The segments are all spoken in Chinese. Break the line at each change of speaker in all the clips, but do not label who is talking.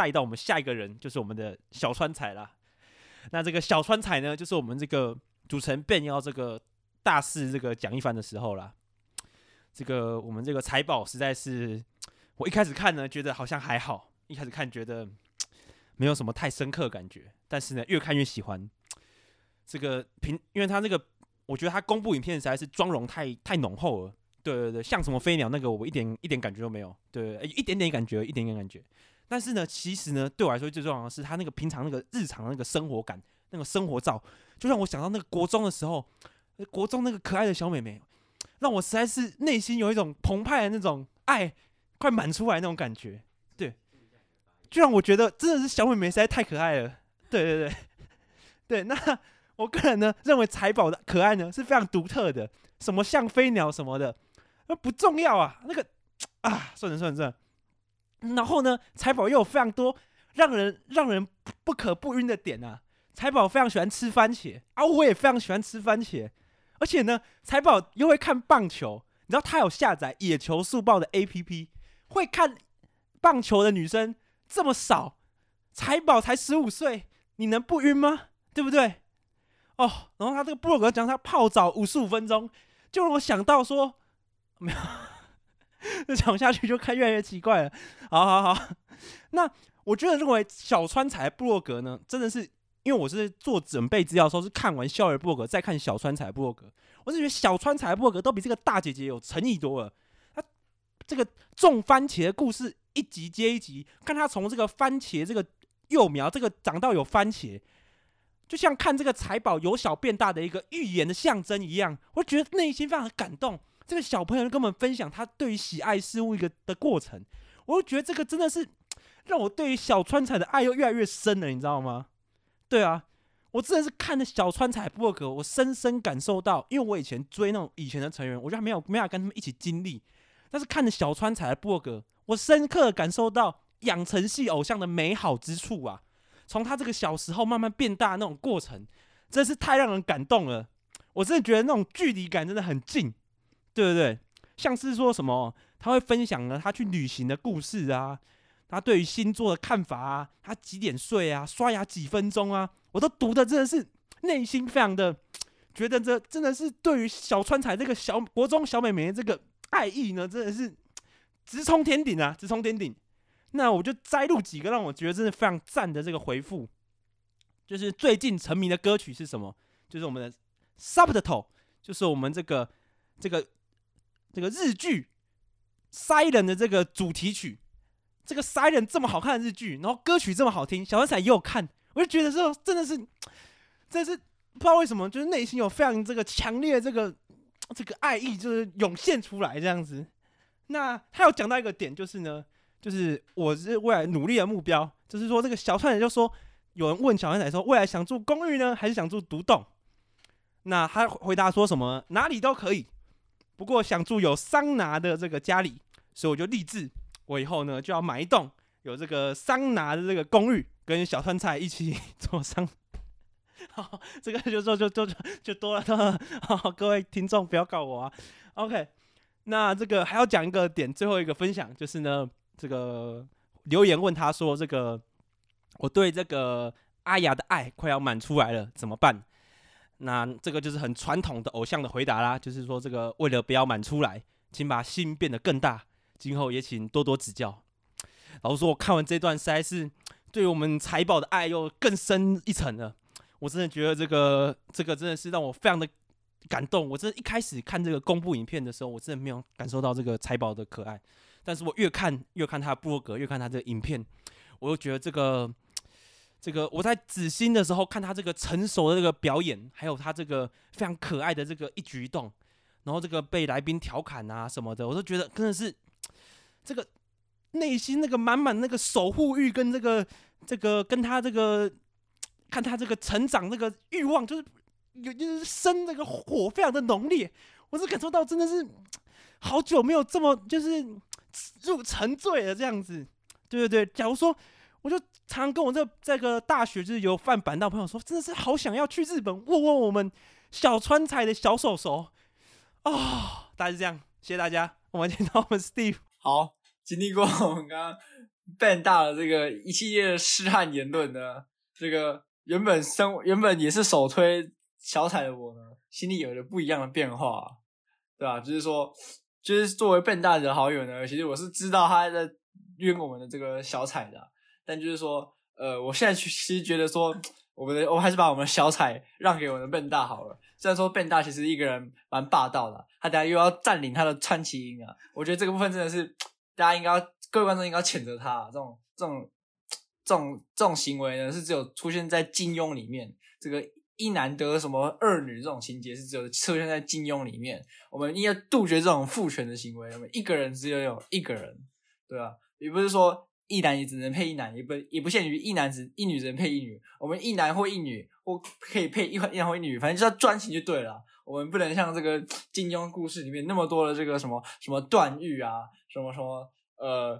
带到我们下一个人，就是我们的小川彩啦。那这个小川彩呢，就是我们这个主持人便要这个大肆这个讲一番的时候啦。这个我们这个财宝实在是，我一开始看呢，觉得好像还好，一开始看觉得没有什么太深刻感觉，但是呢，越看越喜欢。这个平，因为他那个，我觉得他公布影片实在是妆容太太浓厚了。对对对，像什么飞鸟那个，我一点一点感觉都没有。对，一点点感觉，一点点感觉。但是呢，其实呢，对我来说最重要的是他那个平常那个日常的那个生活感，那个生活照，就让我想到那个国中的时候，国中那个可爱的小妹妹，让我实在是内心有一种澎湃的那种爱，快满出来那种感觉。对，就让我觉得真的是小妹妹实在太可爱了。对对对，对，那我个人呢认为财宝的可爱呢是非常独特的，什么像飞鸟什么的，那不重要啊，那个 啊，算了算了算了。然后呢，财宝又有非常多让人让人不可不晕的点啊！财宝非常喜欢吃番茄啊，我也非常喜欢吃番茄。而且呢，财宝又会看棒球，你知道他有下载野球速报的 APP，会看棒球的女生这么少，财宝才十五岁，你能不晕吗？对不对？哦，然后他这个部落格讲他泡澡五十五分钟，就让我想到说没有。那讲下去就看越来越奇怪了。好好好，那我觉得认为小川彩布洛格呢，真的是因为我是做准备资料的时候是看完校园布洛格再看小川彩布洛格，我是觉得小川彩布洛格都比这个大姐姐有诚意多了。她这个种番茄的故事一集接一集，看她从这个番茄这个幼苗这个长到有番茄，就像看这个财宝由小变大的一个预言的象征一样，我觉得内心非常的感动。这个小朋友跟我们分享他对于喜爱事物一个的过程，我就觉得这个真的是让我对于小川彩的爱又越来越深了，你知道吗？对啊，我真的是看了小川彩部落格，我深深感受到，因为我以前追那种以前的成员，我觉得没有没法跟他们一起经历，但是看了小川彩的部落格，我深刻感受到养成系偶像的美好之处啊！从他这个小时候慢慢变大那种过程，真是太让人感动了。我真的觉得那种距离感真的很近。对对对，像是说什么，他会分享呢，他去旅行的故事啊，他对于星座的看法啊，他几点睡啊，刷牙几分钟啊，我都读的真的是内心非常的觉得这真的是对于小川彩这个小国中小美眉这个爱意呢，真的是直冲天顶啊，直冲天顶。那我就摘录几个让我觉得真的非常赞的这个回复，就是最近沉迷的歌曲是什么？就是我们的 Subtle，就是我们这个这个。这个日剧《Siren》的这个主题曲，这个《Siren》这么好看的日剧，然后歌曲这么好听，小川彩也有看，我就觉得说真的是，真是不知道为什么，就是内心有非常这个强烈的这个 这个爱意，就是涌现出来这样子。那他有讲到一个点，就是呢，就是我是未来努力的目标，就是说这个小川彩就说，有人问小川彩说，未来想住公寓呢，还是想住独栋？那他回答说什么？哪里都可以。不过想住有桑拿的这个家里，所以我就立志，我以后呢就要买一栋有这个桑拿的这个公寓，跟小川菜一起 做桑。好，这个就就就就就多了，多了。好，各位听众不要告我啊。OK，那这个还要讲一个点，最后一个分享就是呢，这个留言问他说，这个我对这个阿雅的爱快要满出来了，怎么办？那这个就是很传统的偶像的回答啦，就是说这个为了不要满出来，请把心变得更大，今后也请多多指教。老实说，我看完这段实在是对我们财宝的爱又更深一层了。我真的觉得这个这个真的是让我非常的感动。我真的一开始看这个公布影片的时候，我真的没有感受到这个财宝的可爱，但是我越看越看他的部落格，越看他这个影片，我又觉得这个。这个我在紫星的时候看他这个成熟的这个表演，还有他这个非常可爱的这个一举一动，然后这个被来宾调侃啊什么的，我都觉得真的是这个内心那个满满那个守护欲跟这个这个跟他这个看他这个成长那个欲望，就是有就是生那个火非常的浓烈，我是感受到真的是好久没有这么就是入沉醉了这样子，对对对，假如说。我就常跟我这这个大学就是有饭板道朋友说，真的是好想要去日本握握我们小川彩的小手手啊、哦！大概是这样，谢谢大家。我们见 到我们 Steve。
好，经历过我们刚刚 Ben 大的这个一系列的痴汉言论呢，这个原本生原本也是首推小彩的我呢，心里有着不一样的变化，对吧？就是说，就是作为 Ben 大的好友呢，其实我是知道他在约我们的这个小彩的，但就是说，呃，我现在其实觉得说，我们的我还是把我们的小彩让给我们的笨大好了。虽然说笨大其实一个人蛮霸道的，他等下又要占领他的川崎音啊，我觉得这个部分真的是大家应该各位观众应该谴责他，这种这种这种这种行为呢，是只有出现在金庸里面，这个一男得什么二女这种情节是只有出现在金庸里面。我们应该杜绝这种父权的行为，我们一个人只有有一个人，对吧？也不是说。一男也只能配一男，也不也不限于一男子一女只能配一女。我们一男或一女，或可以配一一男或一女，反正就要专情就对了。我们不能像这个金庸故事里面那么多的这个什么什么段誉啊，什么什么呃，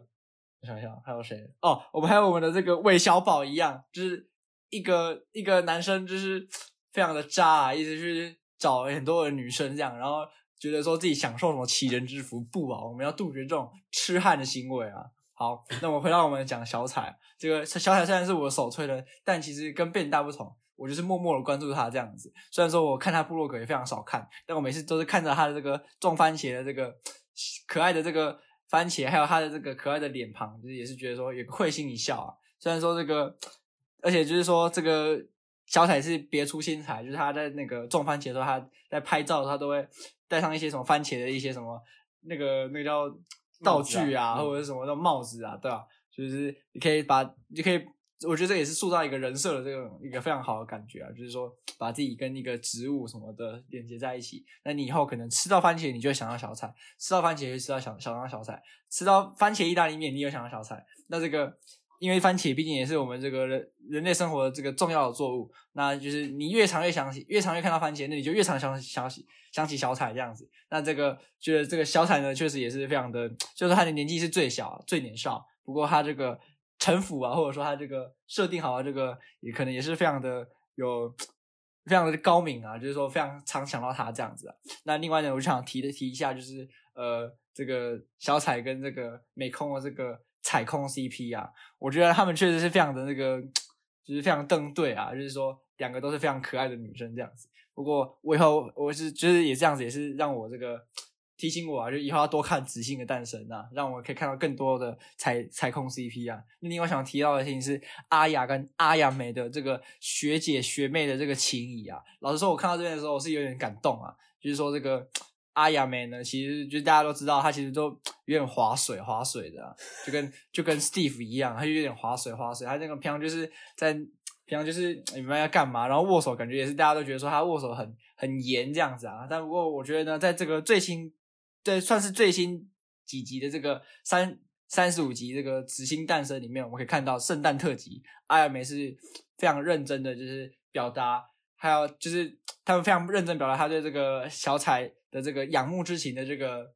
我想想还有谁？哦，我们还有我们的这个韦小宝一样，就是一个一个男生就是非常的渣啊，一直去找很多的女生这样，然后觉得说自己享受什么奇人之福。不啊，我们要杜绝这种痴汉的行为啊。好，那我回到我们讲小彩，这个小彩虽然是我首推的，但其实跟 Ben 大不同，我就是默默的关注他这样子。虽然说我看他部落格也非常少看，但我每次都是看着他的这个种番茄的这个可爱的这个番茄，还有他的这个可爱的脸庞，就是也是觉得说也会心一笑啊。虽然说这个，而且就是说这个小彩是别出心裁，就是他在那个种番茄的时候，他在拍照，他都会带上一些什么番茄的一些什么那个那个叫。道具啊，或者是什么的帽子啊，对吧？就是你可以把，你可以，我觉得这也是塑造一个人设的这种一个非常好的感觉啊，就是说把自己跟一个植物什么的连接在一起。那你以后可能吃到番茄，你就会想到小彩；吃到番茄，就吃到小想到小彩；吃到番茄意大利面，你又想到小彩。那这个。因为番茄毕竟也是我们这个人人类生活的这个重要的作物，那就是你越常越想起，越常越看到番茄，那你就越常想想起想起小彩这样子。那这个觉得这个小彩呢，确实也是非常的，就是他的年纪是最小、最年少，不过他这个城府啊，或者说他这个设定好啊，这个也可能也是非常的有，非常的高明啊，就是说非常常想到他这样子啊。那另外呢，我就想提的提一下，就是呃，这个小彩跟这个美空的这个。踩空 CP 啊，我觉得他们确实是非常的那个，就是非常登对啊，就是说两个都是非常可爱的女生这样子。不过我以后我是就是也这样子，也是让我这个提醒我啊，就以后要多看《紫星的诞生》啊，让我可以看到更多的踩踩空 CP 啊。另外想提到的事情是阿雅跟阿雅美的这个学姐学妹的这个情谊啊。老实说，我看到这边的时候，我是有点感动啊，就是说这个。阿亚美呢，其实就大家都知道，他其实都 有点划水划水的，就跟就跟 Steve 一样，他就有点划水划水。他那个平常就是在平常就是你们要干嘛，然后握手，感觉也是大家都觉得说他握手很很严这样子啊。但不过我觉得呢，在这个最新，对，算是最新几集的这个三三十五集这个紫星诞生里面，我们可以看到圣诞特辑，阿亚美是非常认真的，就是表达，还有就是他们非常认真表达他对这个小彩。的这个仰慕之情的这个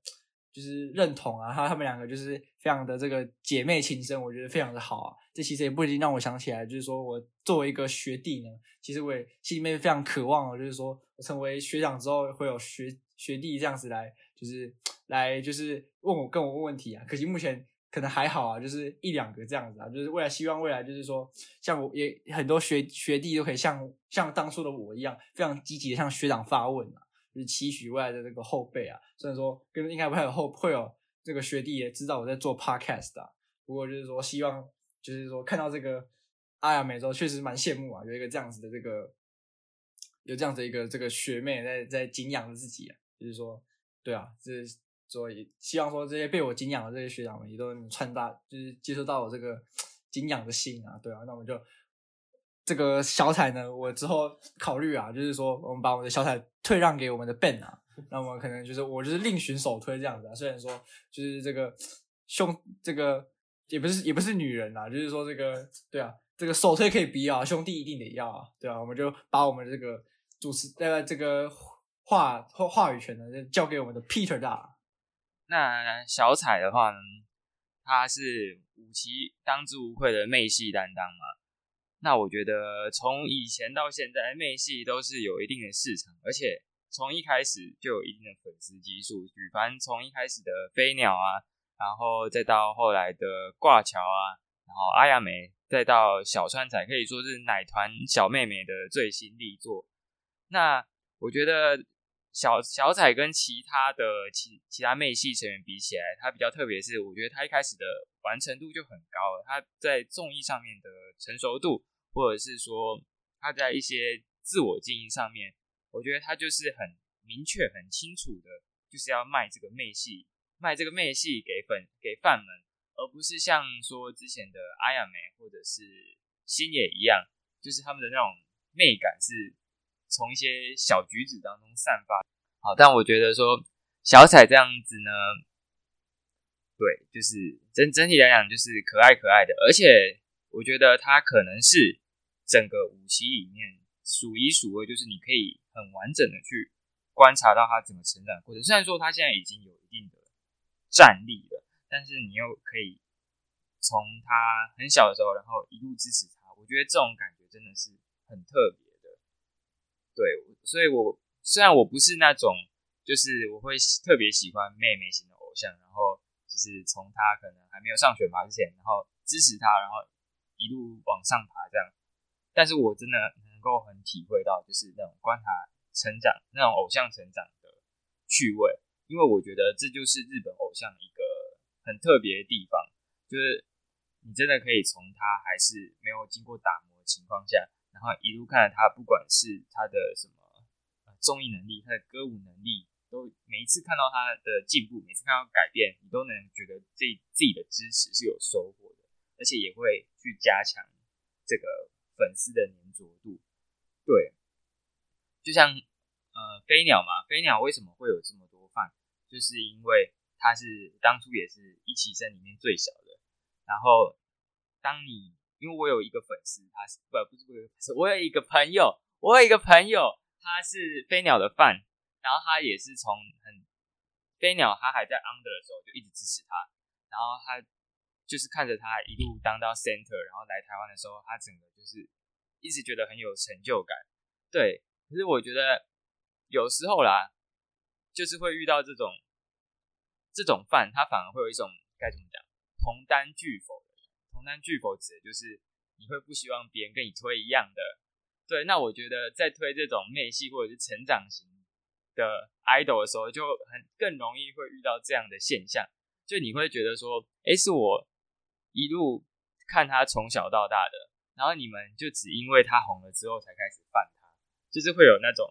就是认同啊，还有他们两个就是非常的这个姐妹情深，我觉得非常的好啊。这其实也不一定让我想起来，就是说我作为一个学弟呢，其实我也心里面非常渴望，就是说我成为学长之后会有学学弟这样子来，就是来就是问我跟我问问题啊。可惜目前可能还好啊，就是一两个这样子啊。就是未来希望未来就是说，像我也很多学学弟都可以像像当初的我一样，非常积极的向学长发问啊。就是期许未来的这个后辈啊，虽然说跟应该不会有后会有这个学弟也知道我在做 podcast 啊，不过就是说希望就是说看到这个阿亚美洲确实蛮羡慕啊，有一个这样子的这个有这样子一个这个学妹在在敬仰着自己啊，就是说对啊，就是所以希望说这些被我敬仰的这些学长们也都能传达，就是接受到我这个 敬仰的心啊，对啊，那我就。这个小彩呢，我之后考虑啊，就是说我们把我们的小彩退让给我们的 Ben 啊，那我们可能就是我就是另寻首推这样子啊。虽然说就是这个兄，这个也不是也不是女人啊，就是说这个对啊，这个首推可以不要，兄弟一定得要啊，对啊，我们就把我们这个主持呃这个话话话语权呢，就交给我们的 Peter 大。
那小彩的话呢，她是五期当之无愧的妹系担当嘛。那我觉得从以前到现在，妹系都是有一定的市场，而且从一开始就有一定的粉丝基数。举凡从一开始的飞鸟啊，然后再到后来的挂桥啊，然后阿亚美再到小川彩，可以说是奶团小妹妹的最新力作。那我觉得小小彩跟其他的其其他妹系成员比起来，她比较特别是，我觉得她一开始的完成度就很高了。她在综艺上面的成熟度，或者是说他在一些自我经营上面，我觉得他就是很明确、很清楚的，就是要卖这个妹系，卖这个妹系给粉给饭们，而不是像说之前的阿亚梅或者是星野一样，就是他们的那种媚感是。从一些小举止当中散发，好，但我觉得说小彩这样子呢，对，就是整整体来讲就是可爱可爱的，而且我觉得他可能是整个五期里面数一数二，就是你可以很完整的去观察到他怎么成长过程。虽然说他现在已经有一定的战力了，但是你又可以从他很小的时候，然后一路支持他，我觉得这种感觉真的是很特别的。对，所以我虽然我不是那种，就是我会特别喜欢妹妹型的偶像，然后就是从他可能还没有上选拔之前，然后支持他，然后一路往上爬这样。但是我真的能够很体会到，就是那种观察成长、那种偶像成长的趣味，因为我觉得这就是日本偶像一个很特别的地方，就是你真的可以从他还是没有经过打磨的情况下。然后一路看着他，不管是他的什么综艺能力，他的歌舞能力，都每一次看到他的进步，每次看到改变，你都能觉得自己自己的支持是有收获的，而且也会去加强这个粉丝的粘着度。对，就像呃飞鸟嘛，飞鸟为什么会有这么多饭？就是因为他是当初也是一期生里面最小的，然后当你。因为我有一个粉丝，他是不不是不是，我有一个朋友，我有一个朋友，他是飞鸟的饭，然后他也是从很飞鸟，他还在 under 的时候就一直支持他，然后他就是看着他一路当到 center，然后来台湾的时候，他整个就是一直觉得很有成就感。对，可是我觉得有时候啦，就是会遇到这种这种饭，他反而会有一种该怎么讲，同担拒否。同担拒否指的就是你会不希望别人跟你推一样的，对。那我觉得在推这种妹系或者是成长型的 idol 的时候，就很更容易会遇到这样的现象，就你会觉得说，诶，是我一路看他从小到大的，然后你们就只因为他红了之后才开始饭他，就是会有那种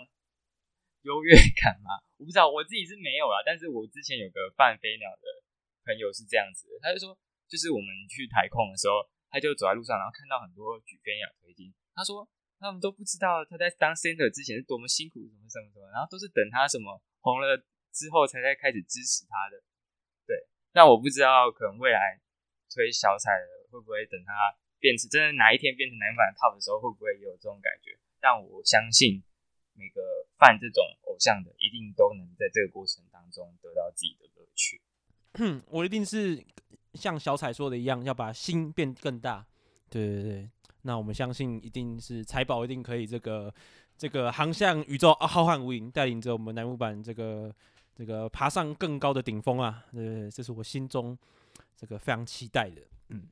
优越感吗？我不知道，我自己是没有啦，但是我之前有个饭飞鸟的朋友是这样子的，他就说。就是我们去台控的时候，他就走在路上，然后看到很多举飞鸟推进。他说他们都不知道他在当 center 之前是多么辛苦，什么什么什么，然后都是等他什么红了之后才在开始支持他的。对，那我不知道可能未来推小彩的会不会等他变成真的哪一天变成男版 top 的时候，会不会也有这种感觉？但我相信每个饭这种偶像的一定都能在这个过程当中得到自己的乐趣。
我一定是。像小彩说的一样，要把心变更大。对对对，那我们相信，一定是财宝一定可以这个这个航向宇宙浩瀚无垠，带领着我们南木版这个这个爬上更高的顶峰啊！对，对，对，这是我心中这个非常期待的。嗯，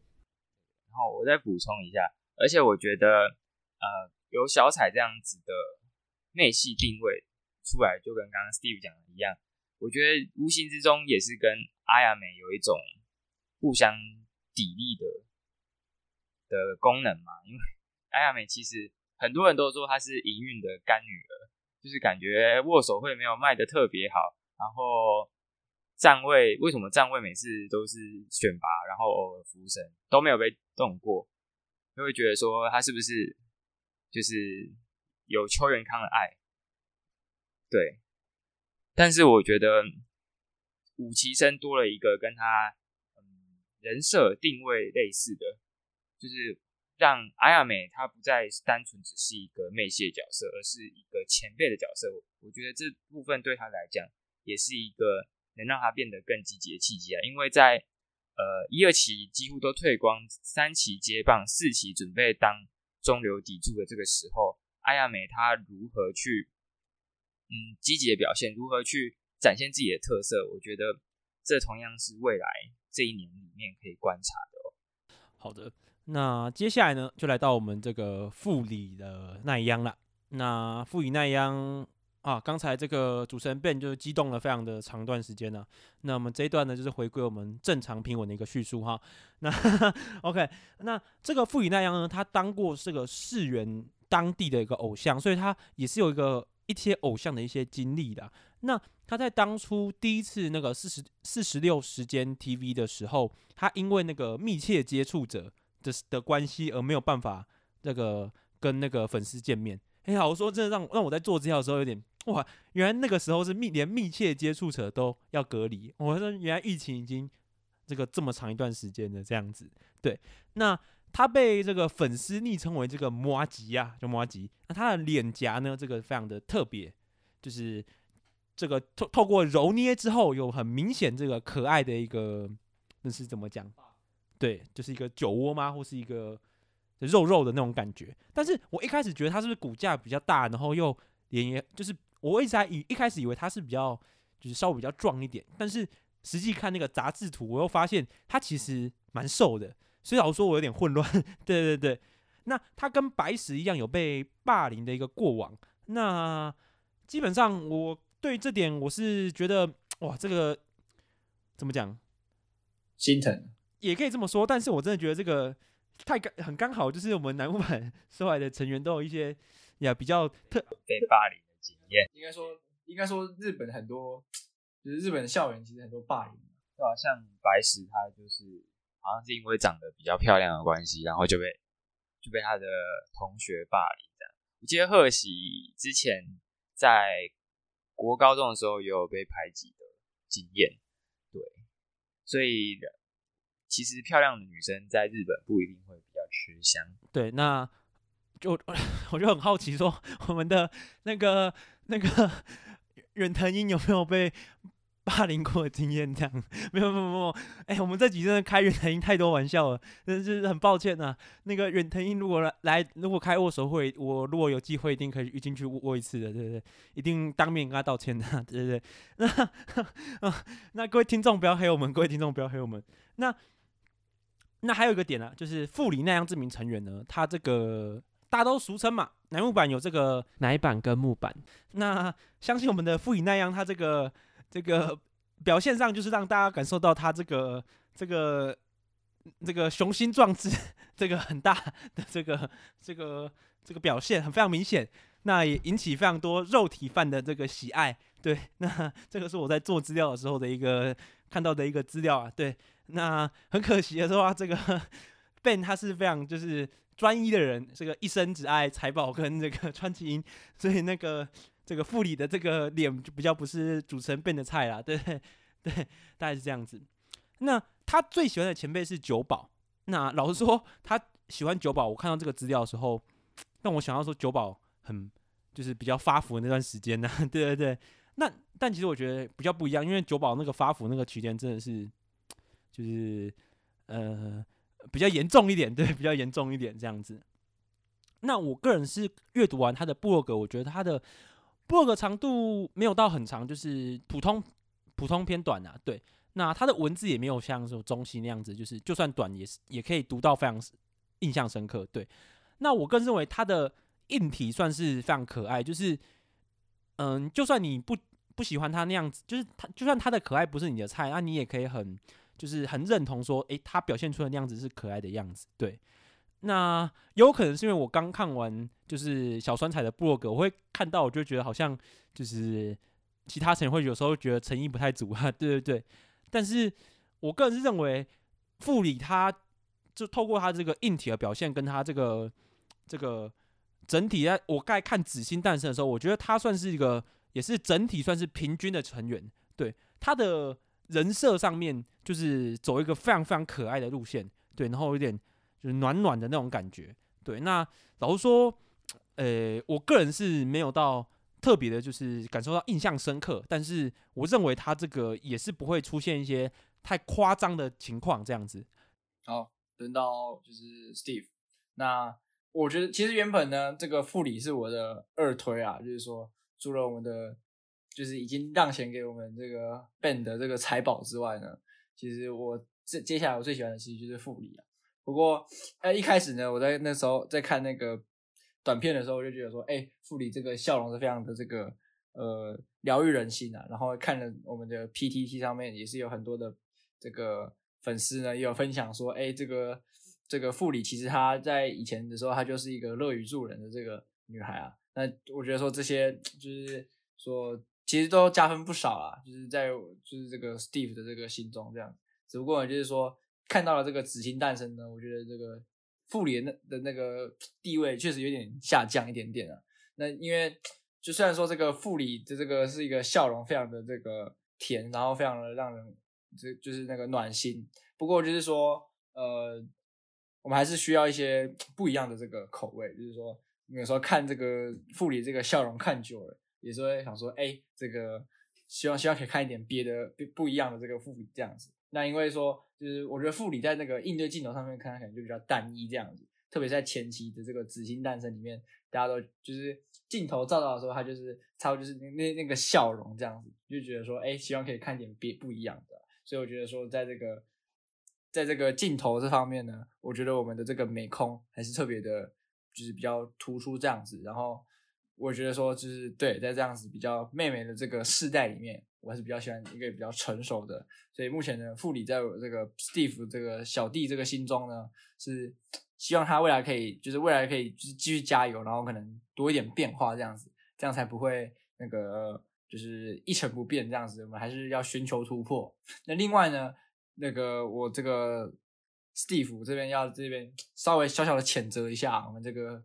然后我再补充一下，而且我觉得，呃，有小彩这样子的内系定位出来，就跟刚刚 Steve 讲的一样，我觉得无形之中也是跟阿亚美有一种。互相砥砺的的功能嘛，因为阿亚美其实很多人都说她是营运的干女儿，就是感觉握手会没有卖的特别好，然后站位为什么站位每次都是选拔，然后偶尔服审都没有被动过，就会觉得说他是不是就是有邱元康的爱？对，但是我觉得武其生多了一个跟他嗯。人设定位类似的，就是让阿亚美她不再单纯只是一个妹系的角色，而是一个前辈的角色。我觉得这部分对她来讲也是一个能让她变得更积极的契机啊。因为在呃一二期几乎都退光，三期接棒，四期准备当中流砥柱的这个时候，阿亚美她如何去嗯积极的表现，如何去展现自己的特色？我觉得这同样是未来。这一年里面可以观察的哦。
好的，那接下来呢，就来到我们这个富里的奈央了。那富里奈央啊，刚才这个主持人 Ben 就激动了非常的长段时间呢。那我们这一段呢，就是回归我们正常平稳的一个叙述哈。那 OK，那这个富里奈央呢，他当过这个世园当地的一个偶像，所以他也是有一个一些偶像的一些经历的。那他在当初第一次那个四十四十六时间 TV 的时候，他因为那个密切接触者的的关系而没有办法那个跟那个粉丝见面。哎呀，我说真的让让我在做资料的时候有点哇，原来那个时候是密连密切接触者都要隔离。我说原来疫情已经这个这么长一段时间了这样子。对，那他被这个粉丝昵称为这个麻吉啊，叫麻吉。那他的脸颊呢，这个非常的特别，就是。这个透透过揉捏之后，有很明显这个可爱的一个，那是怎么讲？对，就是一个酒窝吗？或是一个肉肉的那种感觉。但是我一开始觉得他是不是骨架比较大，然后又脸也，就是我一直还以一开始以为他是比较就是稍微比较壮一点，但是实际看那个杂志图，我又发现他其实蛮瘦的。所以老实说，我有点混乱。对对对，那他跟白石一样有被霸凌的一个过往。那基本上我。对这点，我是觉得哇，这个怎么讲？
心疼
也可以这么说，但是我真的觉得这个太刚很刚好，就是我们南木板出来的成员都有一些呀比较特
被霸凌的经验。
应该说，应该说日本很多，就是日本的校园其实很多霸凌，
对吧？像白石，他就是好像是因为长得比较漂亮的关系，然后就被就被他的同学霸凌这样。我记得贺喜之前在。国高中的时候也有被排挤的经验，对，所以其实漂亮的女生在日本不一定会比较吃香。
对，那就 我就很好奇，说我们的那个那个远藤英有没有被？霸凌过的经验这样，没有没有没有，哎、我们这集真的开远藤英太多玩笑了，真是很抱歉呐、啊。那个远藤英如果来，如果开握手会，我如果有机会，一定可以进去握一次的，对不对？一定当面跟他道歉的，对不对？那，那各位听众不要黑我们，各位听众不要黑我们。那那还有一个点呢、啊，就是富里奈央这名成员呢，他这个大家都俗称嘛，乃木板有这个奶板跟木板，那相信我们的富里奈央他这个。这个表现上就是让大家感受到他这个这个这个雄心壮志，这个很大的这个这个这个表现很非常明显，那也引起非常多肉体饭的这个喜爱。对，那这个是我在做资料的时候的一个看到的一个资料啊。对，那很可惜的是话，这个 Ben 他是非常就是专一的人，这个一生只爱财宝跟这个川崎樱，所以那个。这个富里的这个脸就比较不是主持人变的菜啦，对对，大概是这样子。那他最喜欢的前辈是九保。那老实说，他喜欢九保。我看到这个资料的时候，让我想到说九保很就是比较发福的那段时间 呢。对对对。那但其实我觉得比较不一样，因为九保那个发福那个期间真的是 就是呃比较严重一点，对，比较严重一点这样子。那我个人是阅读完他的部落格，我觉得他的。部落格长度没有到很长，就是普通普通偏短啊。对，那他的文字也没有像说中西那样子，就是就算短也是也可以读到非常印象深刻。对，那我更认为他的硬体算是非常可爱，就是嗯，就算你不不喜欢他那样子，就是他就算他的可爱不是你的菜，那你也可以很就是很认同说，诶，他表现出的那样子是可爱的样子。对。那有可能是因为我刚看完就是小川彩的部落格，我会看到，我就觉得好像就是其他成员会有时候觉得诚意不太足啊，对对对。但是我个人是认为富里他就透过他这个硬体的表现，跟他这个这个整体，在我刚看紫星诞生的时候，我觉得他算是一个也是整体算是平均的成员，对他的人设上面就是走一个非常非常可爱的路线，对，然后有点。就是暖暖的那种感觉，对。那老实说，呃、我个人是没有到特别的，就是感受到印象深刻。但是我认为他这个也是不会出现一些太夸张的情况，这样子。
好，轮到就是 Steve。那我觉得其实原本呢，这个富里是我的二推啊，就是说除了我们的就是已经让贤给我们这个 Ben 的这个财宝之外呢，其实我这接下来我最喜欢的其实就是富里啊。不过，哎，一开始呢，我在那时候在看那个短片的时候，我就觉得说，哎，富里这个笑容是非常的这个呃疗愈人心啊。然后看了我们的 PTT 上面也是有很多的这个粉丝呢，也有分享说，哎，这个这个富里其实她在以前的时候，她就是一个乐于助人的这个女孩啊。那我觉得说这些就是说，其实都加分不少啊，就是在就是这个 Steve 的这个心中这样。只不过就是说。看到了这个紫星诞生呢，我觉得这个富里的的那个地位确实有点下降一点点啊。那因为就虽然说这个富里的这个是一个笑容非常的这个甜，然后非常的让人就就是那个暖心。不过就是说，呃，我们还是需要一些不一样的这个口味。就是说，有时候看这个富里这个笑容看久了，也是会想说，哎，这个希望希望可以看一点别的不不一样的这个富里这样子。那因为说，就是我觉得副理在那个应对镜头上面看，可能就比较单一这样子。特别在前期的这个紫星诞生里面，大家都就是镜头照到的时候，他就是差不多就是那那那个笑容这样子，就觉得说，哎，希望可以看点别不一样的。所以我觉得说，在这个在这个镜头这方面呢，我觉得我们的这个美空还是特别的，就是比较突出这样子。然后我觉得说，就是对，在这样子比较妹妹的这个世代里面。我还是比较喜欢一个比较成熟的，所以目前呢，富里在我这个 Steve 这个小弟这个心中呢，是希望他未来可以，就是未来可以就是继续加油，然后可能多一点变化这样子，这样才不会那个就是一成不变这样子。我们还是要寻求突破。那另外呢，那个我这个 Steve 这边要这边稍微小小的谴责一下我们这个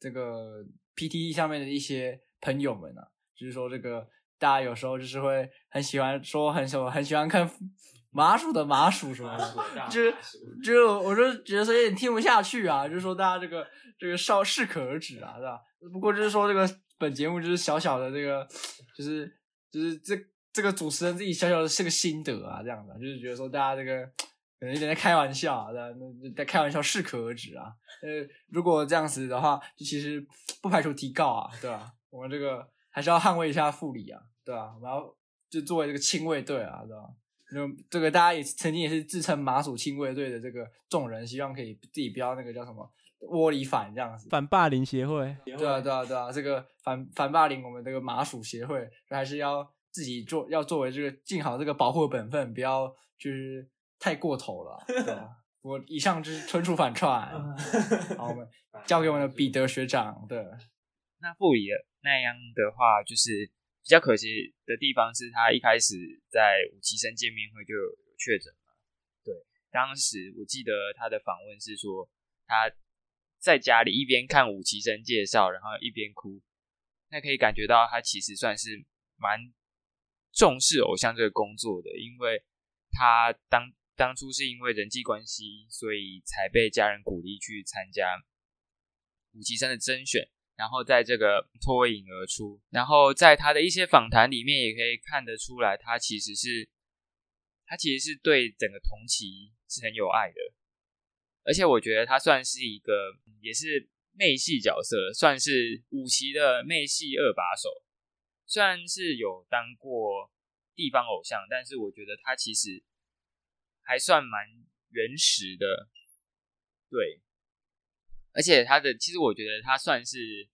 这个 PTT 上面的一些朋友们啊，就是说这个。大家有时候就是会很喜欢说很什么很喜欢看麻薯的麻薯什么的，就是就我就觉得说有点听不下去啊，就是说大家这个这个稍适可而止啊，是吧？不过就是说这个本节目就是小小的这个就是就是这这个主持人自己小小的是个心得啊，这样的就是觉得说大家这个可能有点在开玩笑啊，在在开玩笑适可而止啊。呃，如果这样子的话，就其实不排除提告啊，对吧？我们这个还是要捍卫一下副理啊。对吧啊，然后就作为这个亲卫队啊，对吧？那这个大家也曾经也是自称麻薯亲卫队的这个众人，希望可以自己不要那个叫什么窝里反这样子。
反霸凌协会。
对啊，对啊，对啊，这个反反霸凌我们这个麻薯协会，还是要自己做，要作为这个尽好这个保护本分，不要就是太过头了，对吧？我以上就是纯属反串。好，我们 交给我们的彼得学长。对，
那不也那样的话就是。比较可惜的地方是他一开始在五期生见面会就有确诊嘛。对，当时我记得他的访问是说他在家里一边看五期生介绍，然后一边哭。那可以感觉到他其实算是蛮重视偶像这个工作的，因为他当当初是因为人际关系，所以才被家人鼓励去参加五期生的甄选。然后在这个脱颖而出，然后在他的一些访谈里面也可以看得出来，他其实是他其实是对整个同期是很有爱的，而且我觉得他算是一个也是妹系角色，算是五期的妹系二把手，虽然是有当过地方偶像，但是我觉得他其实还算蛮原始的，对。而且他的，其实我觉得他算是，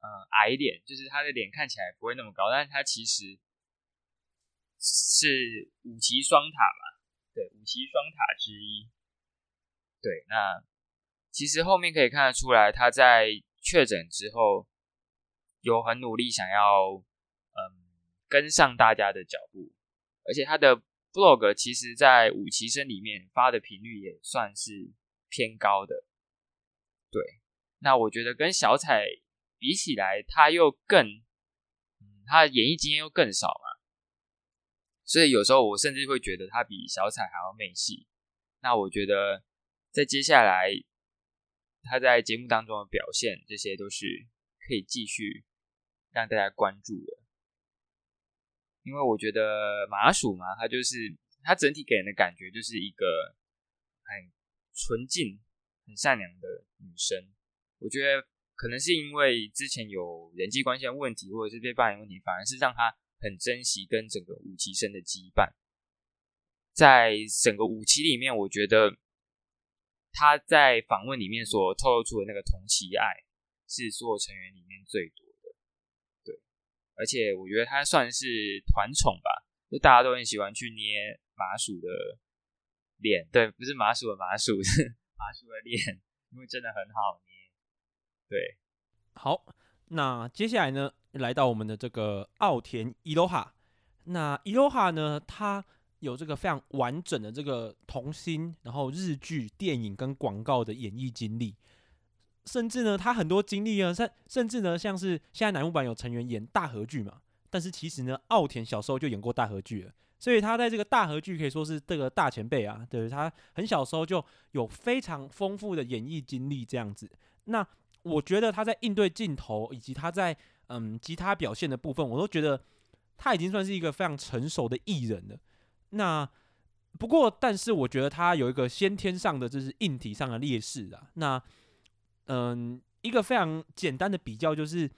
呃，矮脸，就是他的脸看起来不会那么高，但是他其实是五级双塔吧？对，五级双塔之一。对，那其实后面可以看得出来，他在确诊之后，有很努力想要，嗯，跟上大家的脚步，而且他的 blog 其实，在五期生里面发的频率也算是偏高的。对，那我觉得跟小彩比起来，他又更，嗯，他演艺经验又更少嘛，所以有时候我甚至会觉得他比小彩还要媚戏。那我觉得在接下来他在节目当中的表现，这些都是可以继续让大家关注的，因为我觉得麻薯嘛，她就是她整体给人的感觉就是一个很纯净。很善良的女生，我觉得可能是因为之前有人际关系的问题，或者是被霸凌问题，反而是让她很珍惜跟整个五期生的羁绊。在整个五期里面，我觉得他在访问里面所透露出的那个同期爱，是所有成员里面最多。而且我觉得他算是团宠吧，就大家都很喜欢去捏麻薯的脸，对，不是麻薯的麻薯，是麻薯的脸，因为真的很好捏。对，
好，那接下来呢，来到我们的这个奥田伊罗哈。那伊罗哈呢，他有这个非常完整的这个童星，然后日剧、电影跟广告的演艺经历，甚至呢，他很多经历啊，甚甚至呢，像是现在乃木坂有成员演大和剧嘛，但是其实呢，奥田小时候就演过大和剧了，所以他在这个大和剧可以说是这个大前辈啊，对，他很小时候就有非常丰富的演艺经历这样子，那。我觉得他在应对镜头以及他在嗯吉他表现的部分，我都觉得他已经算是一个非常成熟的艺人了。那不过，但是我觉得他有一个先天上的就是硬体上的劣势啊。那嗯，一个非常简单的比较就是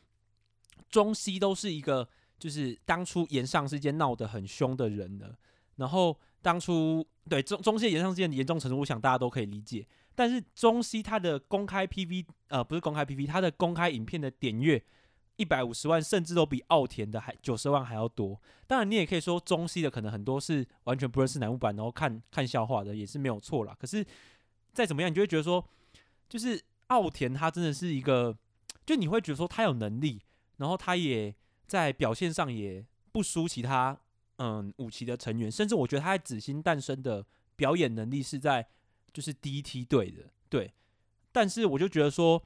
中西都是一个就是当初炎上事件闹得很凶的人了。然后当初对中中西炎上事件的严重程度，我想大家都可以理解。但是中西他的公开 PV 呃不是公开 PV，他的公开影片的点阅一百五十万，甚至都比奥田的还九十万还要多。当然你也可以说中西的可能很多是完全不认识南木坂，然后看看笑话的也是没有错啦。可是再怎么样，你就会觉得说，就是奥田他真的是一个，就你会觉得说他有能力，然后他也在表现上也不输其他嗯五期的成员，甚至我觉得他在紫星诞生的表演能力是在。就是第一梯队的，对，但是我就觉得说，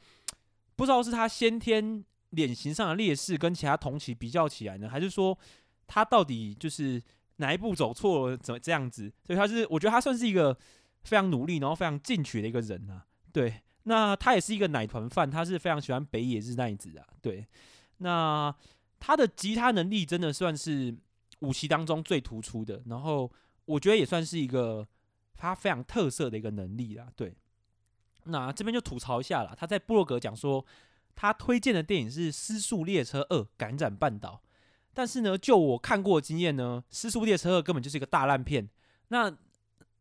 不知道是他先天脸型上的劣势跟其他同期比较起来呢，还是说他到底就是哪一步走错了，怎么这样子？所以他是，我觉得他算是一个非常努力，然后非常进取的一个人啊。对，那他也是一个奶团饭，他是非常喜欢北野日奈子啊。对，那他的吉他能力真的算是五期当中最突出的，然后我觉得也算是一个。他非常特色的一个能力啦，对。那这边就吐槽一下啦，他在部落格讲说，他推荐的电影是《失速列车二：感染半岛》，但是呢，就我看过的经验呢，《失速列车二》根本就是一个大烂片。那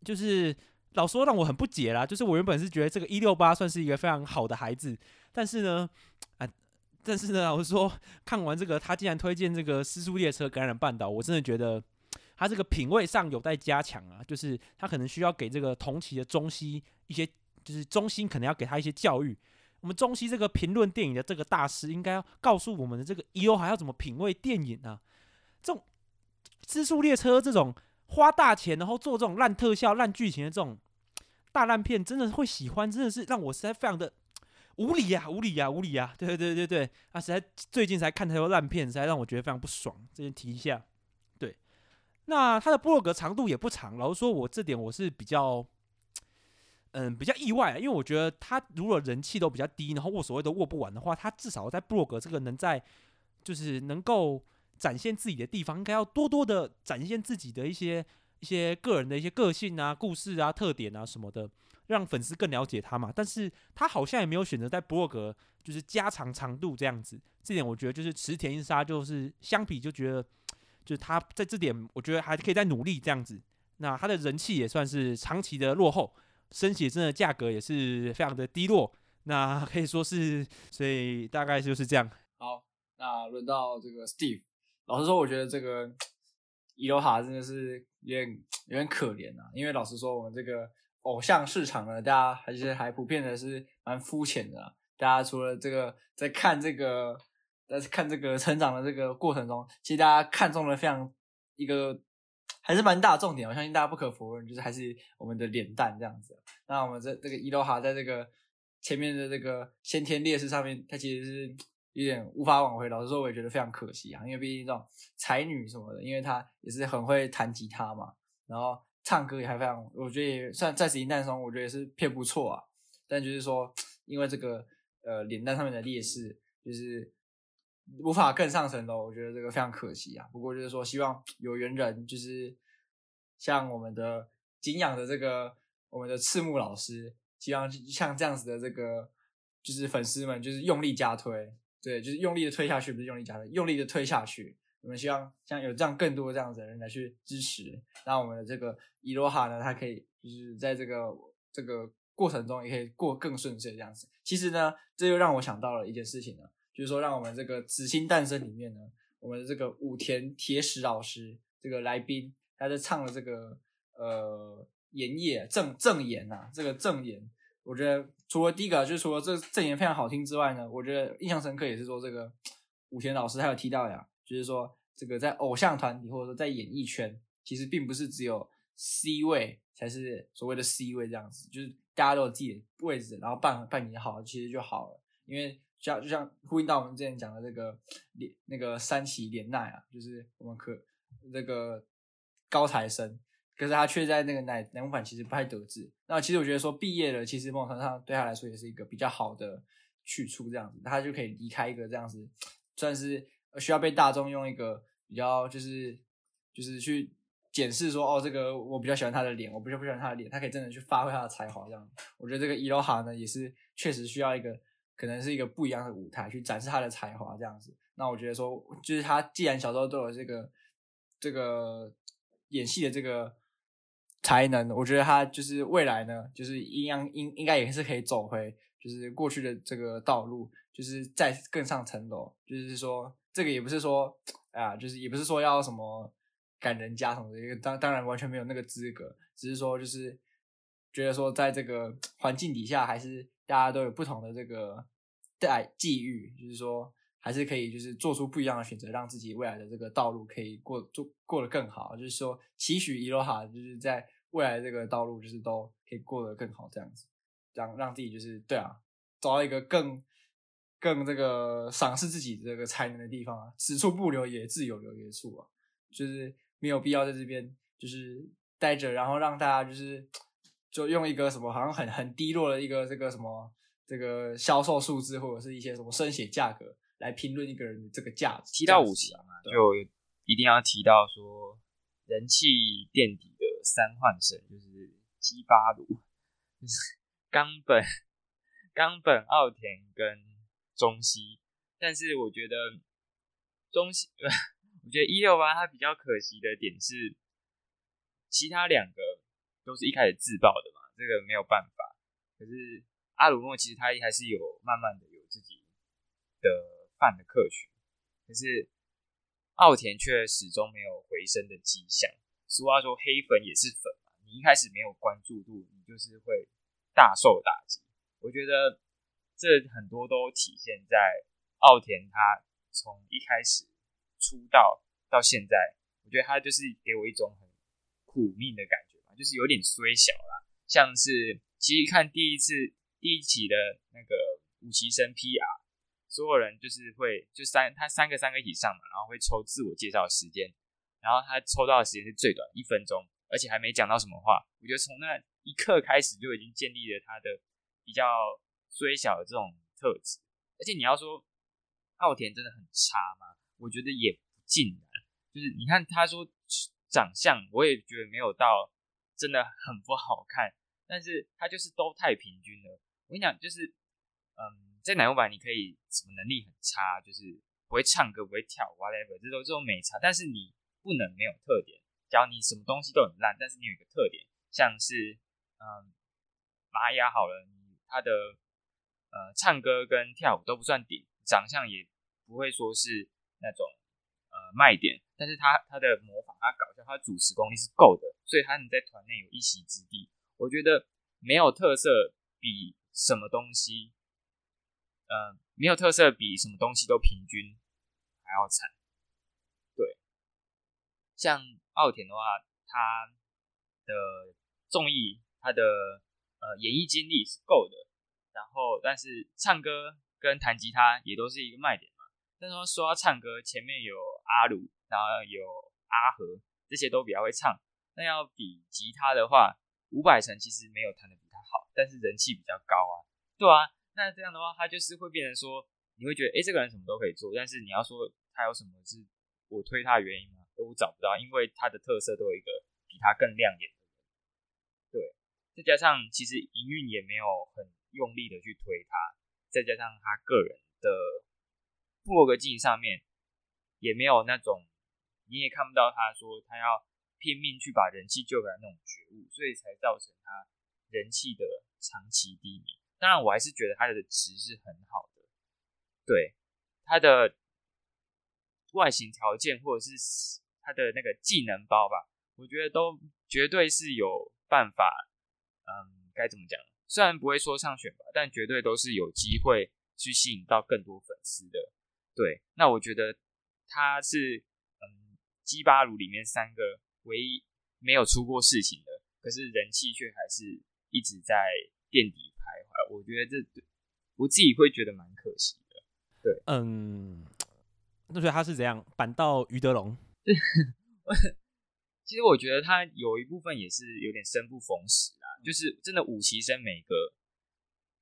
就是老说让我很不解啦，就是我原本是觉得这个一六八算是一个非常好的孩子，但是呢，啊，但是呢，我说看完这个，他竟然推荐这个《尸速列车：感染半岛》，我真的觉得。他这个品味上有待加强啊，就是他可能需要给这个同期的中西一些，就是中心可能要给他一些教育。我们中西这个评论电影的这个大师，应该要告诉我们的这个以后还要怎么品味电影啊？这种《尸速列车》这种花大钱然后做这种烂特效、烂剧情的这种大烂片，真的会喜欢？真的是让我实在非常的无理呀、啊，无理呀、啊，无理呀、啊！对对对对，啊，实在最近才看太多烂片，实在让我觉得非常不爽。这边提一下。对那他的部落格长度也不长，老实说，我这点我是比较，嗯，比较意外，因为我觉得他如果人气都比较低，然后握所谓都握不完的话，他至少在布洛格这个能在，就是能够展现自己的地方，应该要多多的展现自己的一些一些个人的一些个性啊、故事啊、特点啊什么的，让粉丝更了解他嘛。但是他好像也没有选择在博格就是加长长度这样子，这点我觉得就是池田一沙就是相比就觉得。就是他在这点，我觉得还可以再努力这样子。那他的人气也算是长期的落后，生写真的价格也是非常的低落。那可以说是，所以大概就是这样。
好，那轮到这个 Steve。老实说，我觉得这个伊罗哈真的是有点有点可怜啊。因为老实说，我们这个偶像市场呢，大家还是还普遍的是蛮肤浅的。大家除了这个在看这个。在看这个成长的这个过程中，其实大家看中了非常一个还是蛮大的重点，我相信大家不可否认，就是还是我们的脸蛋这样子。那我们这这个伊罗哈在这个前面的这个先天劣势上面，他其实是有点无法挽回。老实说，我也觉得非常可惜啊，因为毕竟这种才女什么的，因为她也是很会弹吉他嘛，然后唱歌也还非常，我觉得也算在此一诞生，我觉得也是偏不错啊。但就是说，因为这个呃脸蛋上面的劣势，就是。无法更上层楼，我觉得这个非常可惜啊。不过就是说，希望有缘人，就是像我们的敬仰的这个我们的赤木老师，希望像这样子的这个，就是粉丝们就是用力加推，对，就是用力的推下去，不是用力加的，用力的推下去。我们希望像有这样更多这样子的人来去支持，让我们的这个伊罗哈呢，它可以就是在这个这个过程中也可以过更顺遂这样子。其实呢，这又让我想到了一件事情呢，就是说，让我们这个《紫星诞生》里面呢，我们的这个武田铁史老师这个来宾，他在唱的这个呃演叶正正言呐，这个正言，我觉得除了第一个就是除了这正言非常好听之外呢，我觉得印象深刻也是说这个武田老师他有提到呀，就是说这个在偶像团体或者说在演艺圈，其实并不是只有 C 位才是所谓的 C 位这样子，就是大家都有自己的位置，然后扮扮演好，其实就好了。因为像就像呼应到我们之前讲的这个连那个山崎连奈啊，就是我们可这个高材生，可是他却在那个乃乃木坂其实不太得志。那其实我觉得说毕业了，其实某种程度上对他来说也是一个比较好的去处，这样子他就可以离开一个这样子，算是需要被大众用一个比较就是就是去。检视说哦，这个我比较喜欢他的脸，我比较不喜欢他的脸，他可以真的去发挥他的才华，这样。我觉得这个伊罗哈呢，也是确实需要一个，可能是一个不一样的舞台去展示他的才华，这样子。那我觉得说，就是他既然小时候都有这个这个演戏的这个才能，我觉得他就是未来呢，就是一样应应该也是可以走回就是过去的这个道路，就是再更上层楼。就是说，这个也不是说，哎呀，就是也不是说要什么。赶人家什么的，因为当当然完全没有那个资格，只是说就是觉得说在这个环境底下，还是大家都有不同的这个待际遇，就是说还是可以就是做出不一样的选择，让自己未来的这个道路可以过做过得更好。就是说期许伊罗哈就是在未来这个道路就是都可以过得更好，这样子，让让自己就是对啊，找到一个更更这个赏识自己这个才能的地方啊，此处不留爷，自有留爷处啊，就是。没有必要在这边就是待着，然后让大家就是就用一个什么好像很很低落的一个这个什么这个销售数字或者是一些什么生写价格来评论一个人的这个价值。
提到五期嘛，就一定要提到说人气垫底的三幻神就是基巴鲁，就是冈本 冈本奥田跟中西，但是我觉得中西。我觉得一六八它比较可惜的点是，其他两个都是一开始自爆的嘛，这个没有办法。可是阿鲁诺其实他还是有慢慢的有自己的饭的客群，可是奥田却始终没有回升的迹象。俗话说黑粉也是粉嘛，你一开始没有关注度，你就是会大受打击。我觉得这很多都体现在奥田他从一开始。出道到现在，我觉得他就是给我一种很苦命的感觉嘛，就是有点衰小啦。像是其实看第一次一期的那个五期生 PR，所有人就是会就三他三个三个一起上嘛，然后会抽自我介绍时间，然后他抽到的时间是最短一分钟，而且还没讲到什么话。我觉得从那一刻开始就已经建立了他的比较衰小的这种特质。而且你要说奥田真的很差吗？我觉得也不尽然，就是你看他说长相，我也觉得没有到真的很不好看，但是他就是都太平均了。我跟你讲，就是嗯，在乃木坂你可以什么能力很差，就是不会唱歌、不会跳，whatever，这都这种没差，但是你不能没有特点。假如你什么东西都很烂，但是你有一个特点，像是嗯，玛雅好了，你他的呃唱歌跟跳舞都不算顶，长相也不会说是。那种呃卖点，但是他他的模仿，他搞笑，他主持功力是够的，所以他能在团内有一席之地。我觉得没有特色比什么东西，呃，没有特色比什么东西都平均还要惨。像奥田的话，他的综艺，他的呃演艺经历是够的，然后但是唱歌跟弹吉他也都是一个卖点嘛。但是说说到唱歌，前面有阿鲁，然后有阿和，这些都比较会唱。那要比吉他的话，伍佰成其实没有弹的比他好，但是人气比较高啊。对啊，那这样的话，他就是会变成说，你会觉得，哎，这个人什么都可以做。但是你要说他有什么是我推他的原因吗？我找不到，因为他的特色都有一个比他更亮眼的人。对，再加上其实营运也没有很用力的去推他，再加上他个人的。部落格经营上面也没有那种，你也看不到他说他要拼命去把人气救回来那种觉悟，所以才造成他人气的长期低迷。当然，我还是觉得他的值是很好的，对他的外形条件或者是他的那个技能包吧，我觉得都绝对是有办法，嗯，该怎么讲？虽然不会说上选吧，但绝对都是有机会去吸引到更多粉丝的。对，那我觉得他是嗯，基巴鲁里面三个唯一没有出过事情的，可是人气却还是一直在垫底徘徊。我觉得这我自己会觉得蛮可惜的。对，
嗯，那所以他是怎样板到于德龙？
我其实我觉得他有一部分也是有点生不逢时啦，就是真的五期生每个，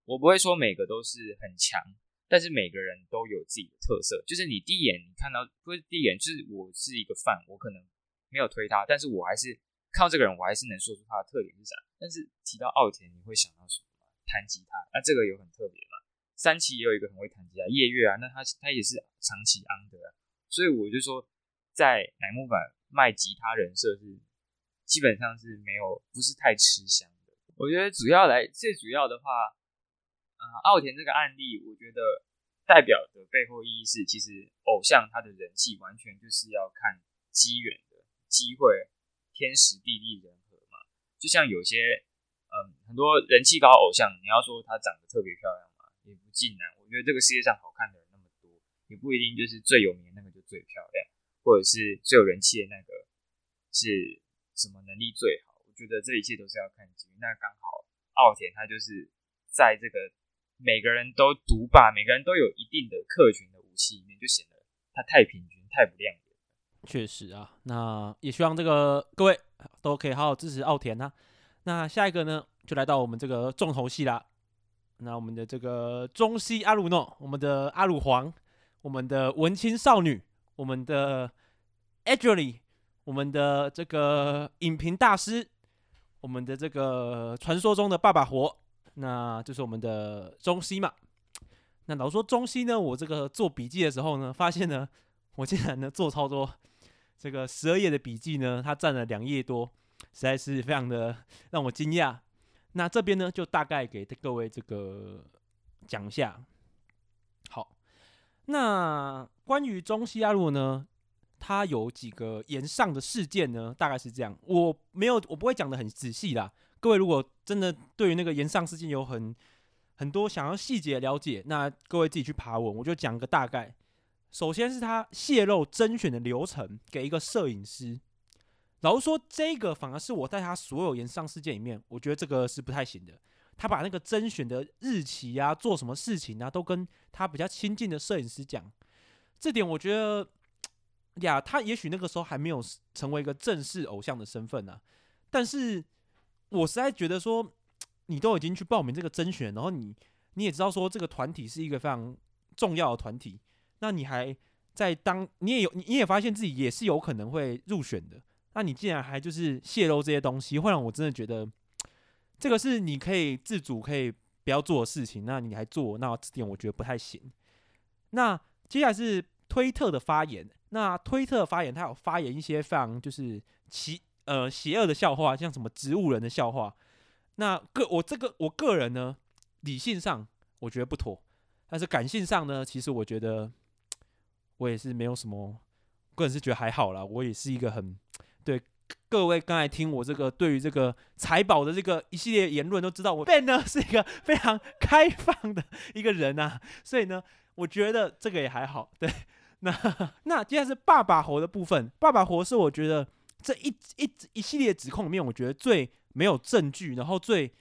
我不会说每个都是很强，但是每个人都有自己的特色。就是你第一眼你看到，不是第一眼，就是我是一个饭，我可能没有推他，但是我还是看到这个人，我还是能说出他的特点是啥。但是提到奥田，你会想到什么？弹吉他，那这个有很特别嘛？三期也有一个很会弹吉他，夜月啊，那他他也是长期安的，所以我就说，在乃木坂卖吉他人设是基本上是没有，不是太吃香的。我觉得主要来最主要的话，呃，奥田这个案例，我觉得代表的背后意义是，其实偶像他的人气完全就是要看机缘的机会，天时地利人和嘛，就像有些。嗯，很多人气高偶像，你要说他长得特别漂亮嘛，也不尽然。我觉得这个世界上好看的人那么多，也不一定就是最有名的那个就最漂亮，或者是最有人气的那个是什么能力最好。我觉得这一切都是要看机遇。那刚好奥田他就是在这个每个人都独霸，每个人都有一定的客群的武器里面，就显得他太平均、太不亮眼。
确实啊，那也希望这个各位都可以好好支持奥田呐、那下一个呢，就来到我们这个重头戏啦。那我们的这个中西阿鲁诺，我们的阿鲁皇，我们的文青少女，我们的 Adrelie，我们的这个影评大师，我们的这个传说中的爸爸活，那就是我们的中西嘛。那老说中西呢，我这个做笔记的时候呢，发现呢，我竟然呢做超多这个十二页的笔记呢，它占了两页多。实在是非常的让我惊讶。那这边呢，就大概给各位这个讲一下。那关于中西阿鲁呢，它有几个炎上的事件呢，大概是这样。我没有，我不会讲的很仔细啦。各位如果真的对于那个炎上事件有很很多想要细节了解，那各位自己去爬文，我就讲个大概。首先是他泄露甄选的流程给一个摄影师。老实说，这个反而是我在他所有炎上事件里面，我觉得这个是不太行的。他把那个甄选的日期啊，做什么事情啊，都跟他比较亲近的摄影师讲。这点我觉得呀，他也许那个时候还没有成为一个正式偶像的身份啊。但是我实在觉得说，你都已经去报名这个甄选，然后你你也知道说这个团体是一个非常重要的团体，那你还在当，你也有你也发现自己也是有可能会入选的。那你竟然还就是泄露这些东西，会让我真的觉得这个是你可以自主可以不要做的事情，那你还做，那这点我觉得不太行。那接下来是推特的发言，那推特发言，他有发言一些非常就是奇呃邪恶的笑话，像什么植物人的笑话。那个我这个我个人呢，理性上我觉得不妥，但是感性上呢，其实我觉得 我也是没有什么，个人是觉得还好啦，我也是一个很。各位，刚才听我这个对于这个财宝的这个一系列言论，都知道我 Ben 呢是一个非常开放的一个人啊，所以呢，我觉得这个也还好。对，那那接下来是爸爸活的部分，爸爸活是我觉得这一一一系列指控里面，我觉得最没有证据，然后最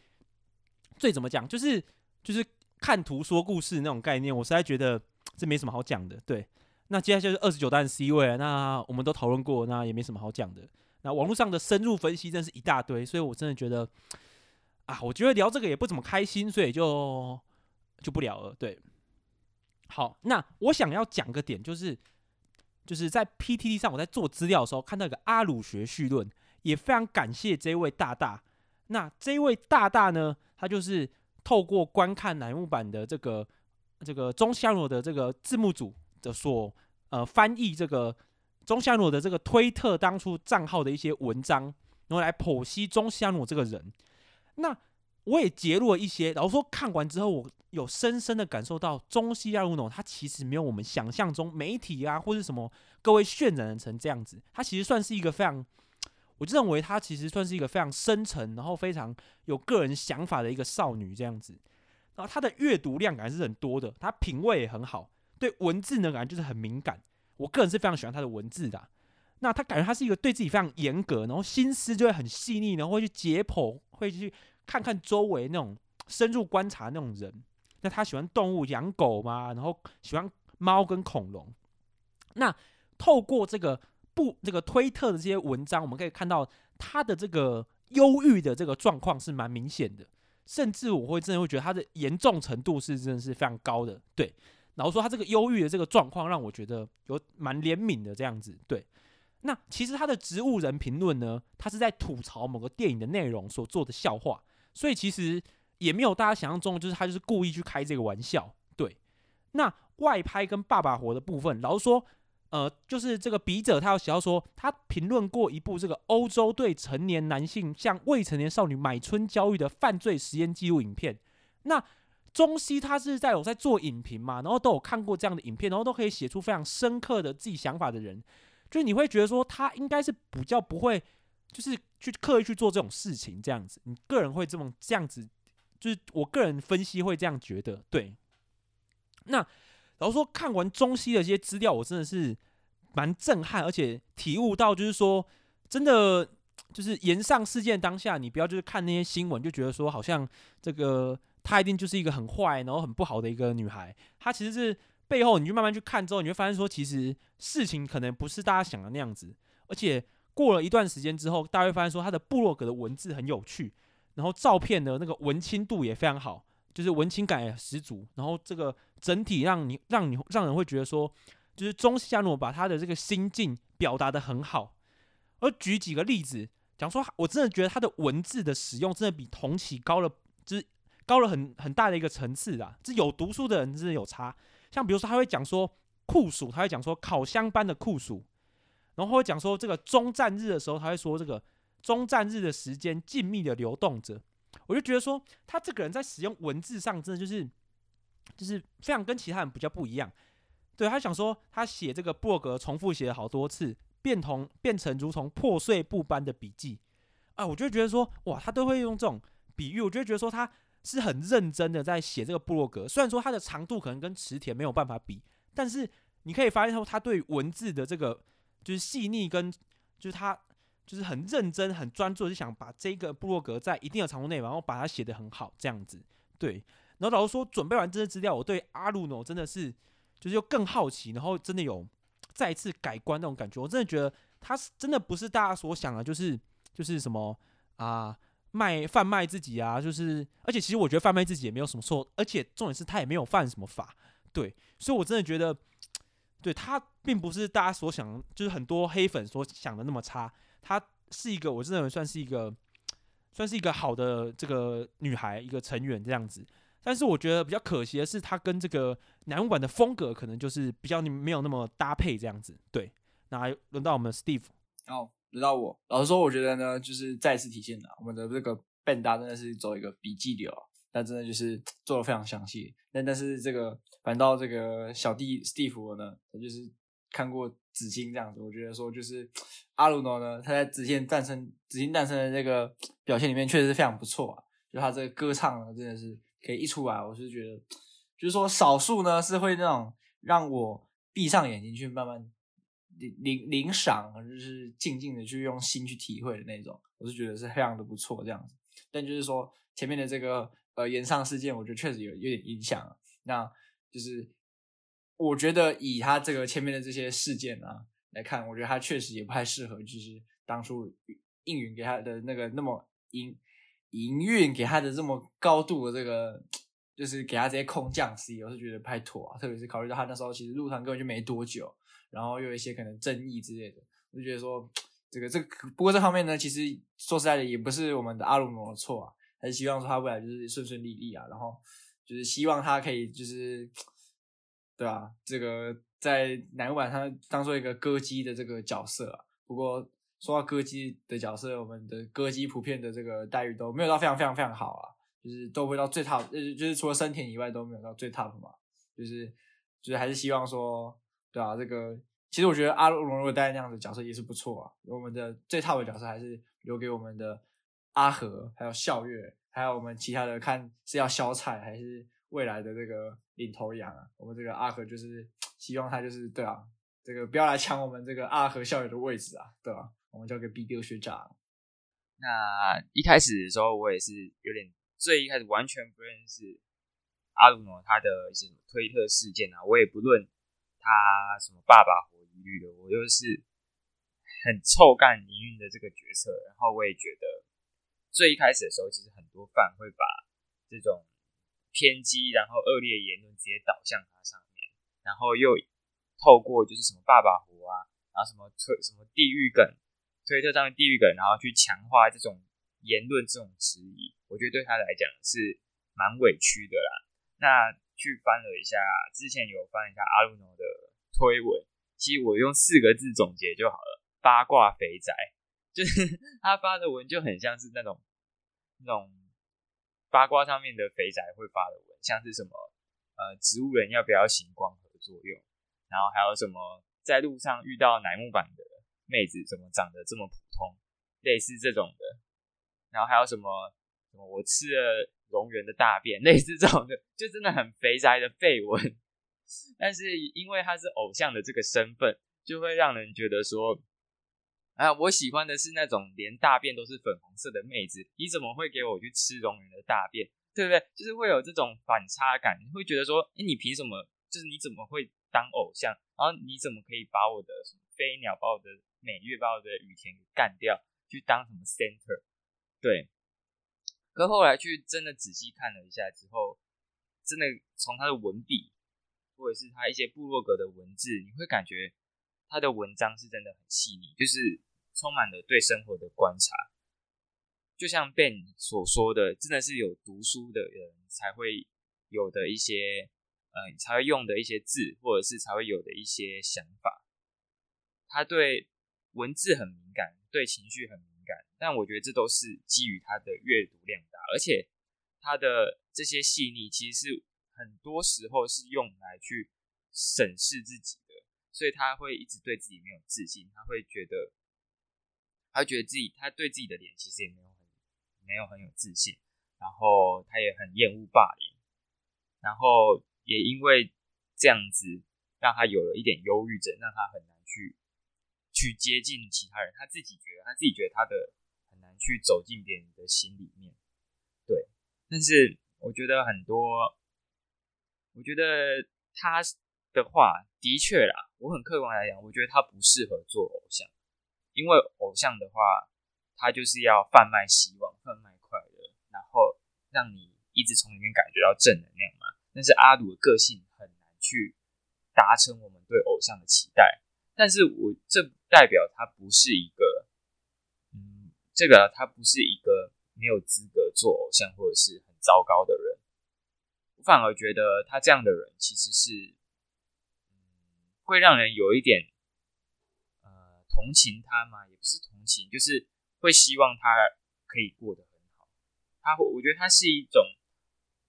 最怎么讲，就是就是看图说故事那种概念，我实在觉得这没什么好讲的。对。那接下来就是二十九单 C 位，那我们都讨论过，那也没什么好讲的。那网络上的深入分析真是一大堆，所以我真的觉得啊，我觉得聊这个也不怎么开心，所以就就不聊了。对，好，那我想要讲个点，就是就是在 PTT 上，我在做资料的时候看到一个阿鲁学绪论，也非常感谢这位大大。那这位大大呢，他就是透过观看乃木版的这个这个中西阿鲁的这个字幕组。的所呃翻译这个中西阿鲁的这个推特当初账号的一些文章，然后来剖析中西阿鲁这个人。那我也截录了一些，然后说看完之后，我有深深的感受到中西阿诺他其实没有我们想象中媒体啊或者什么各位渲染成这样子，他其实算是一个非常，我就认为他其实算是一个非常深沉，然后非常有个人想法的一个少女这样子。然后他的阅读量感是很多的，他品味也很好，对文字呢感觉就是很敏感。我个人是非常喜欢他的文字的。那他感觉他是一个对自己非常严格，然后心思就会很细腻，然后会去解剖，会去看看周围那种深入观察那种人。那他喜欢动物，养狗嘛，然后喜欢猫跟恐龙。那透过这个不这个推特的这些文章，我们可以看到他的这个忧郁的这个状况是蛮明显的。甚至我会真的会觉得他的严重程度是真的是非常高的，对。然后说他这个忧郁的这个状况让我觉得有蛮怜悯的这样子，对。那其实他的植物人评论呢，他是在吐槽某个电影的内容所做的笑话，所以其实也没有大家想象中，就是他就是故意去开这个玩笑，对。那外拍跟爸爸活的部分，老实说。呃，就是这个笔者，他有写到说，他评论过一部这个欧洲对成年男性向未成年少女买春交易的犯罪实验记录影片。那中西他是在有在做影评嘛，然后都有看过这样的影片，然后都可以写出非常深刻的自己想法的人，就是你会觉得说他应该是比较不会，就是去刻意去做这种事情这样子。你个人会这么这样子，就是我个人分析会这样觉得，对。那。然后说看完中西的这些资料，我真的是蛮震撼，而且体悟到就是说，真的就是炎上事件当下，你不要就是看那些新闻就觉得说，好像这个她一定就是一个很坏，然后很不好的一个女孩。她其实是背后，你就慢慢去看之后，你会发现说，其实事情可能不是大家想的那样子。而且过了一段时间之后，大家会发现说，她的部落格的文字很有趣，然后照片的那个文青度也非常好。就是文青感也十足，然后这个整体让你让你让人会觉得说，就是中西阿鲁诺把他的这个心境表达得很好。而举几个例子讲说，我真的觉得他的文字的使用真的比同期高了，就是高了很很大的一个层次啦。这有读书的人真的有差。像比如说他会讲说酷暑，他会讲说烤箱般的酷暑，然后会讲说这个终战日的时候，他会说这个终战日的时间静谧的流动着。我就觉得说，他这个人在使用文字上，真的就是，就是非常跟其他人比较不一样。对，他想说，他写这个部落格重复写了好多次，变同变成如同破碎布般的笔记啊，我就觉得说，哇，他都会用这种比喻，我就觉得说他是很认真的在写这个部落格。虽然说他的长度可能跟池田没有办法比，但是你可以发现说，他对文字的这个就是细腻跟就是他。就是很认真、很专注，就想把这个部落格在一定的长度内，然后把它写得很好，这样子。对，然后老实说，准备完这些资料，我对阿鲁诺真的是就是又更好奇，然后真的有再一次改观那种感觉。我真的觉得他是真的不是大家所想的，就是就是什么啊卖贩卖自己啊，就是而且其实我觉得贩卖自己也没有什么错，而且重点是他也没有犯什么法。对，所以我真的觉得，对他并不是大家所想，就是很多黑粉所想的那么差。她是一个，我认为算是一个，算是一个好的这个女孩，一个成员这样子。但是我觉得比较可惜的是，她跟这个乃木坂的风格可能就是比较没有那么搭配这样子。对，那轮到我们 Steve，
哦，轮到我。老实说，我觉得呢，就是再次体现了我们的这个 BENDA 真的是走一个笔记流，但真的就是 做的非常详细。但但是这个反倒这个小弟 Steve 呢，他就是看过。紫金这样子，我觉得说就是 阿鲁诺呢，他在紫金诞生、紫金诞生的这个 表现里面确实是非常不错啊。就他这个歌唱呢，真的是可以一出来，我是觉得，就是说少数呢是会那种让我闭上眼睛去慢慢领领赏，就是静静的去用心去体会的那种，我是觉得是非常的不错这样子。但就是说前面的这个呃炎上事件，我觉得确实有有点影响，那就是。我觉得以他这个前面的这些事件啊来看，我觉得他确实也不太适合，就是当初应允给他的那个那么营营运给他的这么高度的这个，就是给他这些空降 C，我是觉得不太妥啊。特别是考虑到他那时候其实入团根本就没多久，然后又有一些可能争议之类的，我就觉得说这个这个不过这方面呢，其实说实在的也不是我们的阿鲁诺的错啊，还是希望说他未来就是顺顺利利啊，然后就是希望他可以就是。对啊，这个在乃木坂上当做一个歌姬的这个角色啊。不过说到歌姬的角色，我们的歌姬普遍的这个待遇都没有到非常非常非常好啊。就是都会到最 top，就是就是除了森田以外都没有到最 top 嘛，就是就是还是希望说，对啊，这个其实我觉得阿鲁龙如果带那样的角色也是不错啊。我们的最 top 的角色还是留给我们的阿和，还有笑月，还有我们其他的看是要小彩还是未来的这个领头羊啊。我们这个阿和就是希望他就是对啊，这个不要来抢我们这个阿和笑月的位置啊，对吧、啊？我们交给 B 六学长。
那一开始的时候，我也是有点。最一开始完全不认识阿鲁诺他的一些什么推特事件啊，我也不论他什么爸爸火一律的，我就是很臭干营运的这个角色。然后我也觉得最一开始的时候，其实很多饭会把这种偏激然后恶劣言论直接导向他上面，然后又透过就是什么爸爸火啊，然后什么推什么地狱梗，推特上面地狱梗，然后去强化这种言论这种质疑。我觉得对他来讲是蛮委屈的啦。那去翻了一下，之前有翻一下阿鲁诺的推文，其实我用四个字总结就好了：八卦肥宅。就是他发的文就很像是那种那种八卦上面的肥宅会发的文，像是什么呃植物人要不要行光合作用，然后还有什么在路上遇到乃木坂的妹子怎么长得这么普通，类似这种的，然后还有什么。我吃了龙源的大便，类似这种的，就真的很肥宅的废文。但是因为他是偶像的这个身份，就会让人觉得说，啊，我喜欢的是那种连大便都是粉红色的妹子，你怎么会给我去吃龙人的大便？对不对？就是会有这种反差感，你会觉得说，哎，你凭什么？就是你怎么会当偶像？然后你怎么可以把我的什么飞鸟，把我的美月，把我的雨田给干掉，去当什么 center？对。可后来去真的仔细看了一下之后，真的从他的文笔，或者是他一些部落格的文字，你会感觉他的文章是真的很细腻，就是充满了对生活的观察。就像 Ben 所说的，真的是有读书的人才会有的一些，呃，才会用的一些字，或者是才会有的一些想法。他对文字很敏感，对情绪很敏感。但我觉得这都是基于他的阅读量大，而且他的这些细腻其实是很多时候是用来去审视自己的，所以他会一直对自己没有自信，他会觉得，他觉得自己他对自己的脸其实也没有很没有很有自信，然后他也很厌恶霸凌，然后也因为这样子让他有了一点忧郁症，让他很难去去接近其他人，他自己觉得他自己觉得他的很难。去走进别人的心里面，对。但是我觉得很多，我觉得他的话的确啦，我很客观来讲，我觉得他不适合做偶像，因为偶像的话，他就是要贩卖希望、贩卖快乐，然后让你一直从里面感觉到正能量嘛。但是阿鲁的个性很难去达成我们对偶像的期待，但是我这代表他不是一个。嗯这个他不是一个没有资格做偶像或者是很糟糕的人，我反而觉得他这样的人其实是，嗯，会让人有一点，呃，同情他嘛，也不是同情，就是会希望他可以过得很好。他会，我觉得他是一种，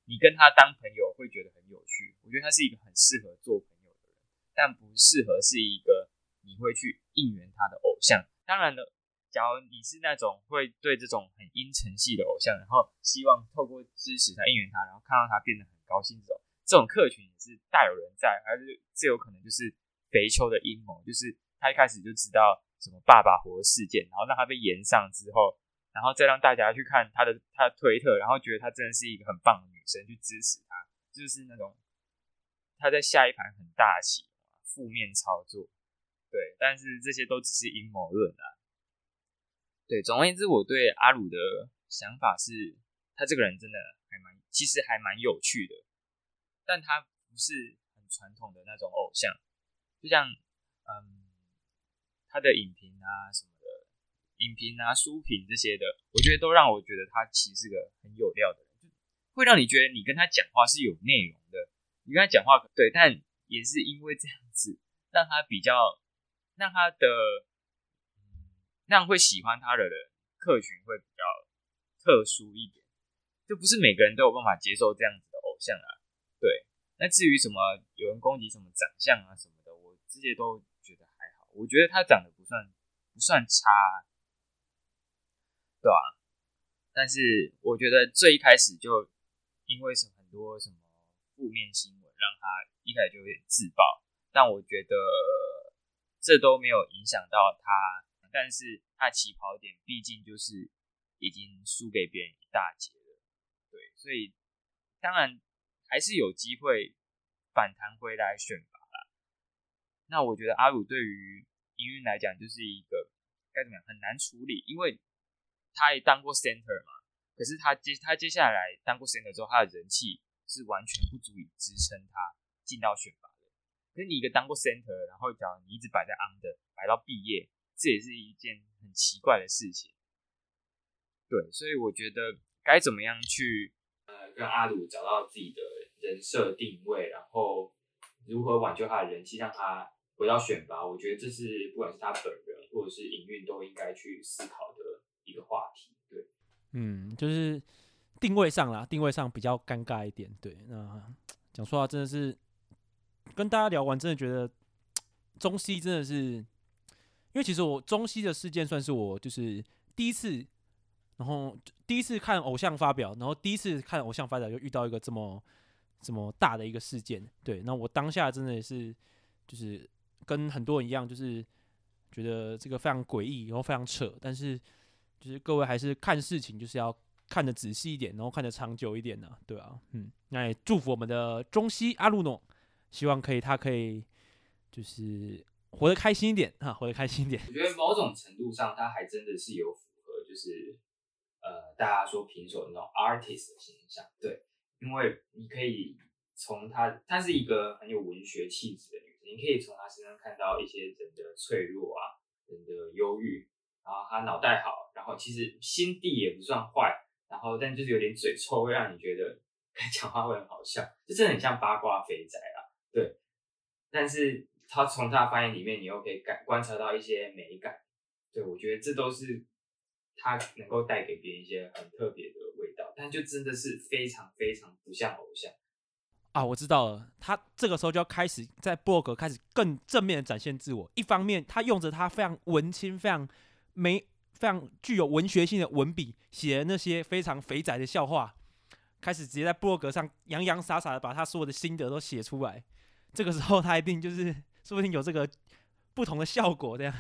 你跟他当朋友会觉得很有趣。我觉得他是一个很适合做朋友的人，但不适合是一个你会去应援他的偶像。当然了。假如你是那种会对这种很阴沉系的偶像，然后希望透过支持他、应援他，然后看到他变得很高兴，这种这种客群也是大有人在，还是这有可能就是肥秋的阴谋，就是他一开始就知道什么爸爸活事件，然后让他被延上之后，然后再让大家去看他的他的推特，然后觉得他真的是一个很棒的女生，去支持他，就是那种他在下一盘很大棋，负面操作，对，但是这些都只是阴谋论啊。对，总而言之，我对阿鲁的想法是，他这个人真的还蛮，其实还蛮有趣的，但他不是很传统的那种偶像，就像，嗯，他的影评啊什么的，影评啊书评这些的，我觉得都让我觉得他其实是个很有料的人，就会让你觉得你跟他讲话是有内容的，你跟他讲话对，但也是因为这样子，让他比较，让他的。那样会喜欢他的人客群会比较特殊一点，就不是每个人都有办法接受这样子的偶像啊。对，那至于什么有人攻击什么长相啊什么的，我这些都觉得还好。我觉得他长得不算不算差，对吧、啊？但是我觉得最一开始就因为什么很多什么负面新闻，让他一开始就有点自爆。但我觉得这都没有影响到他，但是他起跑点毕竟就是已经输给别人一大截，所以当然。还是有机会反弹回来选拔啦。那我觉得阿鲁对于营运来讲就是一个该怎么样很难处理，因为他也当过 center 嘛。可是他接他接下来当过 center 之后，他的人气是完全不足以支撑他进到选拔的。可是你一个当过 center，然后讲你一直摆在 under 摆到毕业，这也是一件很奇怪的事情。对，所以我觉得该怎么样去跟阿鲁找到自己的。人设定位，然后如何挽救他的人气，让他回到选拔，我觉得这是不管是他本人或者是营运都应该去思考的一个话题。对，
嗯，就是定位上啦，定位上比较尴尬一点。对，那讲实话，真的是跟大家聊完，真的觉得中西真的是，因为其实我中西的事件算是我就是第一次，然后第一次看偶像发表，然后第一次看偶像发表就遇到一个这么。这么大的一个事件，对，那我当下真的也是，就是跟很多人一样，就是觉得这个非常诡异，然后非常扯。但是，就是各位还是看事情，就是要看得仔细一点，然后看得长久一点呢，对啊，嗯，那也祝福我们的中西阿鲁诺，希望可以他可以就是活得开心一点啊，活得开心一点。
我觉得某种程度上，他还真的是有符合，就是呃，大家说平手那种 artist 的形象，对。因为你可以从她，她是一个很有文学气质的女生，你可以从她身上看到一些人的脆弱啊，人的忧郁，然后她脑袋好，然后其实心地也不算坏，然后但就是有点嘴臭，会让你觉得 讲话会很好笑，就真的很像八卦肥宅啦，对。但是她从她发言里面，你又可以感观察到一些美感，对，我觉得这都是她能够带给别人一些很特别的味道。但就真的是非常非常不像偶像
啊！我知道了，他这个时候就要开始在部落格开始更正面的展现自我。一方面，他用着他非常文青、非常没、非常具有文学性的文笔，写的那些非常肥宅的笑话，开始直接在部落格上洋洋洒洒的把他所有的心得都写出来。这个时候，他一定就是说不定有这个不同的效果。这样，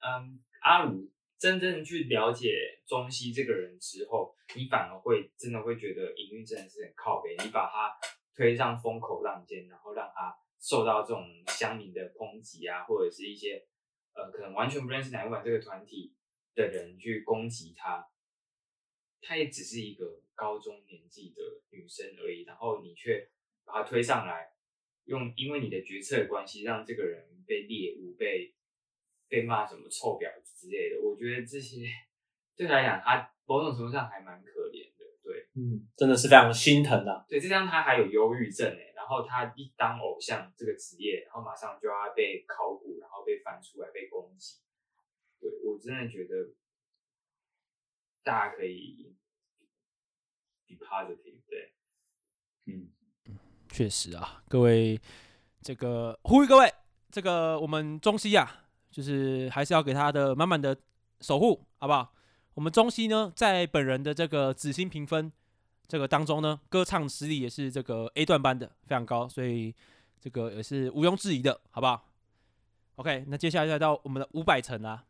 嗯，阿鲁。真正去了解中西这个人之后，你反而会真的会觉得营运真的是很靠背。你把他推上风口浪尖，然后让他受到这种乡民的抨击啊，或者是一些呃可能完全不认识乃木坂这个团体的人去攻击他，他也只是一个高中年纪的女生而已。然后你却把他推上来，用因为你的决策关系，让这个人被猎物被。被骂什么臭婊子之类的，我觉得这些对他来讲，他某种程度上还蛮可怜的。对，
嗯，真的是非常心疼的、啊。
对，这样他还有忧郁症诶，然后他一当偶像这个职业，然后马上就要被考古，然后被翻出来被攻击。对，我真的觉得大家可以 be positive。对，
嗯，确实啊，各位这个呼吁各位，这个我们中西啊。就是还是要给他的满满的守护，好不好？我们中西呢，在本人的这个紫星评分这个当中呢，歌唱实力也是这个 A 段班的，非常高，所以这个也是毋庸置疑的，好不好？OK，那接下来再到我们的五百层啊，